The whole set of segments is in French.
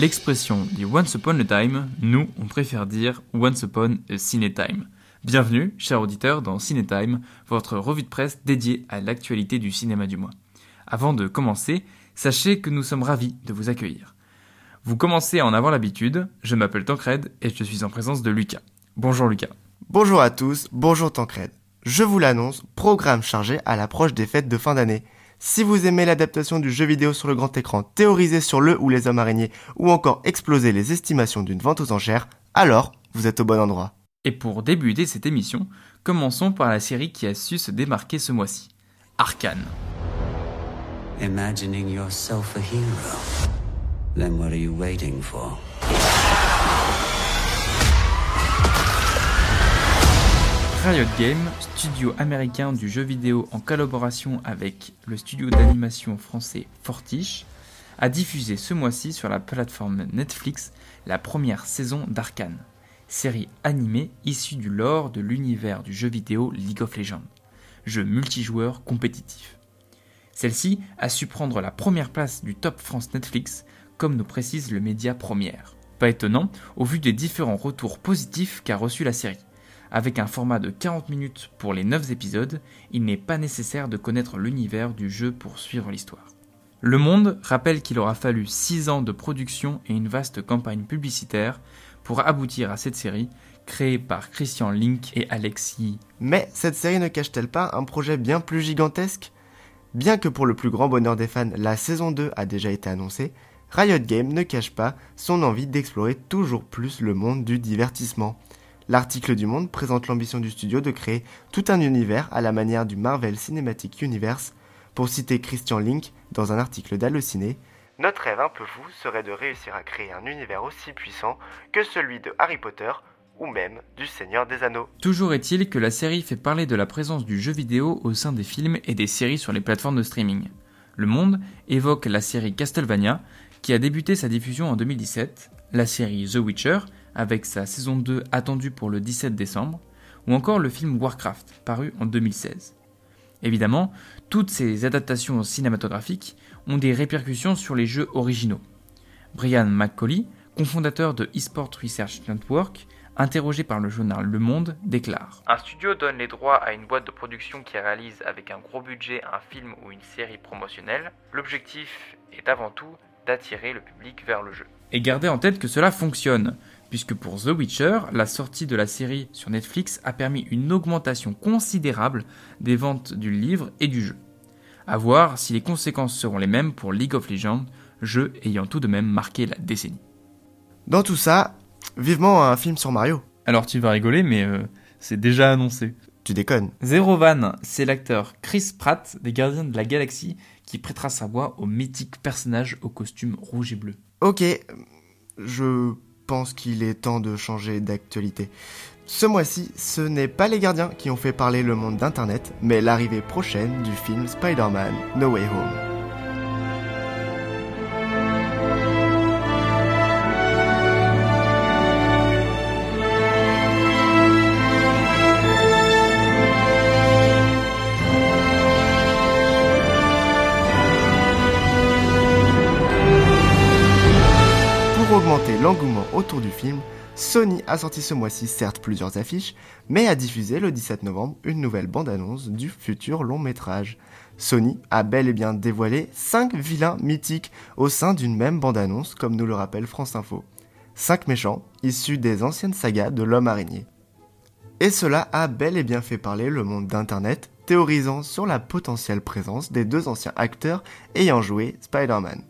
L'expression dit Once Upon a Time, nous, on préfère dire Once Upon a Time. Bienvenue, chers auditeurs, dans Time, votre revue de presse dédiée à l'actualité du cinéma du mois. Avant de commencer, sachez que nous sommes ravis de vous accueillir. Vous commencez à en avoir l'habitude, je m'appelle Tancred et je suis en présence de Lucas. Bonjour Lucas. Bonjour à tous, bonjour Tancred. Je vous l'annonce, programme chargé à l'approche des fêtes de fin d'année. Si vous aimez l'adaptation du jeu vidéo sur le grand écran, théoriser sur le ou les hommes araignées, ou encore exploser les estimations d'une vente aux enchères, alors vous êtes au bon endroit. Et pour débuter cette émission, commençons par la série qui a su se démarquer ce mois-ci, Arkane. Imagining yourself a hero. Then what are you waiting for? Riot Games, studio américain du jeu vidéo en collaboration avec le studio d'animation français Fortiche, a diffusé ce mois-ci sur la plateforme Netflix la première saison d'Arkane, série animée issue du lore de l'univers du jeu vidéo League of Legends, jeu multijoueur compétitif. Celle-ci a su prendre la première place du top France Netflix, comme nous précise le média Première. Pas étonnant, au vu des différents retours positifs qu'a reçu la série. Avec un format de 40 minutes pour les 9 épisodes, il n'est pas nécessaire de connaître l'univers du jeu pour suivre l'histoire. Le Monde rappelle qu'il aura fallu 6 ans de production et une vaste campagne publicitaire pour aboutir à cette série créée par Christian Link et Alexis. Mais cette série ne cache-t-elle pas un projet bien plus gigantesque? Bien que pour le plus grand bonheur des fans, la saison 2 a déjà été annoncée, Riot Games ne cache pas son envie d'explorer toujours plus le monde du divertissement. L'article du Monde présente l'ambition du studio de créer tout un univers à la manière du Marvel Cinematic Universe. Pour citer Christian Link dans un article d'Allociné, notre rêve un peu fou serait de réussir à créer un univers aussi puissant que celui de Harry Potter ou même du Seigneur des Anneaux. Toujours est-il que la série fait parler de la présence du jeu vidéo au sein des films et des séries sur les plateformes de streaming. Le Monde évoque la série Castlevania, qui a débuté sa diffusion en 2017, la série The Witcher, avec sa saison 2 attendue pour le 17 décembre, ou encore le film Warcraft, paru en 2016. Évidemment, toutes ces adaptations cinématographiques ont des répercussions sur les jeux originaux. Brian McCauley, cofondateur de eSport Research Network, interrogé par le journal Le Monde, déclare Un studio donne les droits à une boîte de production qui réalise avec un gros budget un film ou une série promotionnelle. L'objectif est avant tout d'attirer le public vers le jeu. Et gardez en tête que cela fonctionne puisque pour The Witcher, la sortie de la série sur Netflix a permis une augmentation considérable des ventes du livre et du jeu. À voir si les conséquences seront les mêmes pour League of Legends, jeu ayant tout de même marqué la décennie. Dans tout ça, vivement un film sur Mario. Alors tu vas rigoler, mais euh, c'est déjà annoncé. Tu déconnes. Zero Van, c'est l'acteur Chris Pratt des Gardiens de la Galaxie qui prêtera sa voix au mythique personnage au costume rouge et bleu. Ok, je pense qu'il est temps de changer d'actualité. Ce mois-ci, ce n'est pas les gardiens qui ont fait parler le monde d'Internet, mais l'arrivée prochaine du film Spider-Man No Way Home. Augmenter l'engouement autour du film, Sony a sorti ce mois-ci certes plusieurs affiches, mais a diffusé le 17 novembre une nouvelle bande-annonce du futur long métrage. Sony a bel et bien dévoilé 5 vilains mythiques au sein d'une même bande-annonce, comme nous le rappelle France Info. 5 méchants, issus des anciennes sagas de l'homme araignée. Et cela a bel et bien fait parler le monde d'Internet, théorisant sur la potentielle présence des deux anciens acteurs ayant joué Spider-Man.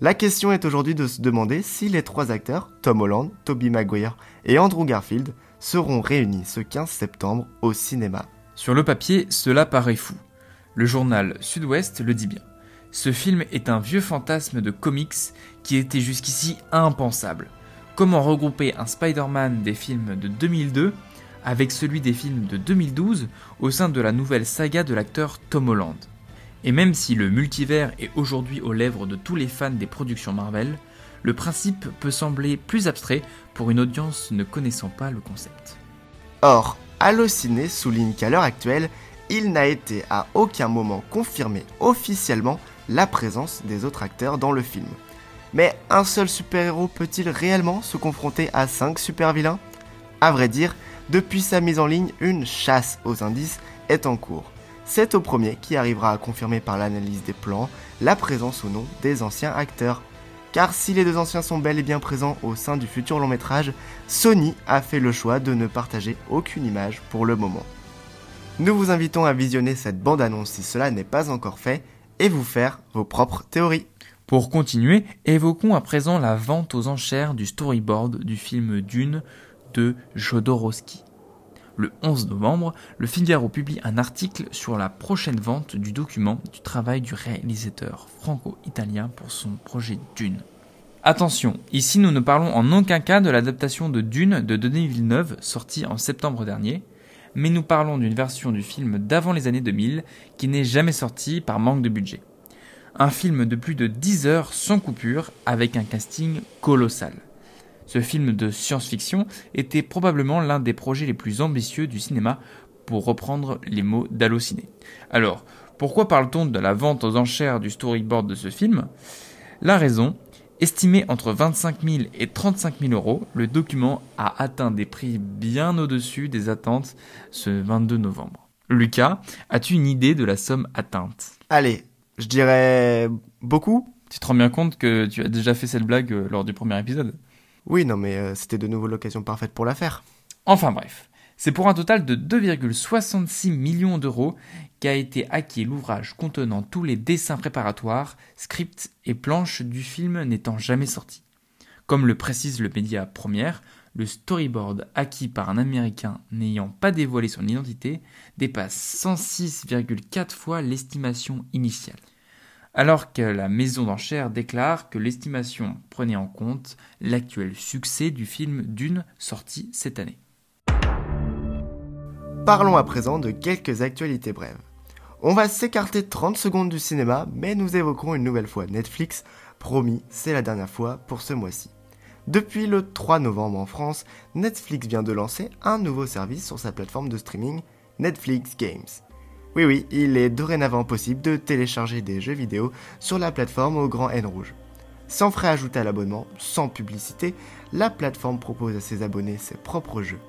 La question est aujourd'hui de se demander si les trois acteurs, Tom Holland, Tobey Maguire et Andrew Garfield, seront réunis ce 15 septembre au cinéma. Sur le papier, cela paraît fou. Le journal Sud-Ouest le dit bien. Ce film est un vieux fantasme de comics qui était jusqu'ici impensable. Comment regrouper un Spider-Man des films de 2002 avec celui des films de 2012 au sein de la nouvelle saga de l'acteur Tom Holland? Et même si le multivers est aujourd'hui aux lèvres de tous les fans des productions Marvel, le principe peut sembler plus abstrait pour une audience ne connaissant pas le concept. Or, Allociné souligne qu'à l'heure actuelle, il n'a été à aucun moment confirmé officiellement la présence des autres acteurs dans le film. Mais un seul super-héros peut-il réellement se confronter à 5 super-vilains? À vrai dire, depuis sa mise en ligne, une chasse aux indices est en cours. C'est au premier qui arrivera à confirmer par l'analyse des plans la présence ou non des anciens acteurs. Car si les deux anciens sont bel et bien présents au sein du futur long métrage, Sony a fait le choix de ne partager aucune image pour le moment. Nous vous invitons à visionner cette bande-annonce si cela n'est pas encore fait et vous faire vos propres théories. Pour continuer, évoquons à présent la vente aux enchères du storyboard du film Dune de Jodorowsky. Le 11 novembre, le Figaro publie un article sur la prochaine vente du document du travail du réalisateur franco-italien pour son projet Dune. Attention, ici nous ne parlons en aucun cas de l'adaptation de Dune de Denis Villeneuve sortie en septembre dernier, mais nous parlons d'une version du film d'avant les années 2000 qui n'est jamais sortie par manque de budget. Un film de plus de 10 heures sans coupure avec un casting colossal. Ce film de science-fiction était probablement l'un des projets les plus ambitieux du cinéma pour reprendre les mots d'Allociné. Alors, pourquoi parle-t-on de la vente aux enchères du storyboard de ce film? La raison, estimé entre 25 000 et 35 000 euros, le document a atteint des prix bien au-dessus des attentes ce 22 novembre. Lucas, as-tu une idée de la somme atteinte? Allez, je dirais beaucoup. Tu te rends bien compte que tu as déjà fait cette blague euh, lors du premier épisode? Oui, non, mais euh, c'était de nouveau l'occasion parfaite pour la faire. Enfin bref, c'est pour un total de 2,66 millions d'euros qu'a été acquis l'ouvrage contenant tous les dessins préparatoires, scripts et planches du film n'étant jamais sortis. Comme le précise le média Première, le storyboard acquis par un Américain n'ayant pas dévoilé son identité dépasse 106,4 fois l'estimation initiale. Alors que la maison d'enchères déclare que l'estimation prenait en compte l'actuel succès du film Dune sorti cette année. Parlons à présent de quelques actualités brèves. On va s'écarter 30 secondes du cinéma, mais nous évoquerons une nouvelle fois Netflix. Promis, c'est la dernière fois pour ce mois-ci. Depuis le 3 novembre en France, Netflix vient de lancer un nouveau service sur sa plateforme de streaming, Netflix Games. Oui oui, il est dorénavant possible de télécharger des jeux vidéo sur la plateforme au grand N rouge. Sans frais ajoutés à l'abonnement, sans publicité, la plateforme propose à ses abonnés ses propres jeux.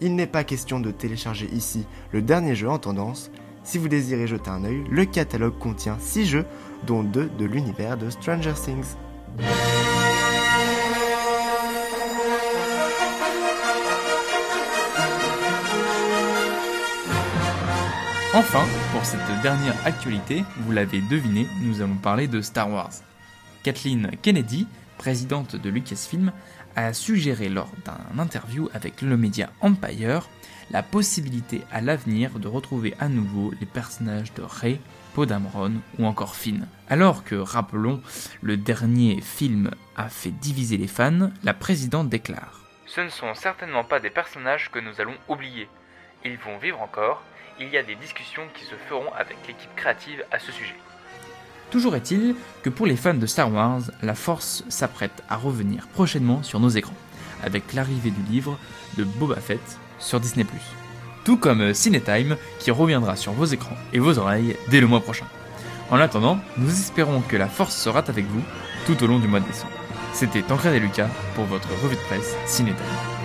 Il n'est pas question de télécharger ici le dernier jeu en tendance. Si vous désirez jeter un œil, le catalogue contient 6 jeux, dont 2 de l'univers de Stranger Things. Enfin, pour cette dernière actualité, vous l'avez deviné, nous allons parler de Star Wars. Kathleen Kennedy, présidente de Lucasfilm, a suggéré lors d'un interview avec le média Empire la possibilité à l'avenir de retrouver à nouveau les personnages de Rey, Poe Dameron ou encore Finn. Alors que, rappelons, le dernier film a fait diviser les fans, la présidente déclare Ce ne sont certainement pas des personnages que nous allons oublier. Ils vont vivre encore, il y a des discussions qui se feront avec l'équipe créative à ce sujet. Toujours est-il que pour les fans de Star Wars, la Force s'apprête à revenir prochainement sur nos écrans, avec l'arrivée du livre de Boba Fett sur Disney+. Tout comme Cinetime qui reviendra sur vos écrans et vos oreilles dès le mois prochain. En attendant, nous espérons que la Force sera avec vous tout au long du mois de décembre. C'était Tancred et Lucas pour votre revue de presse Cinetime.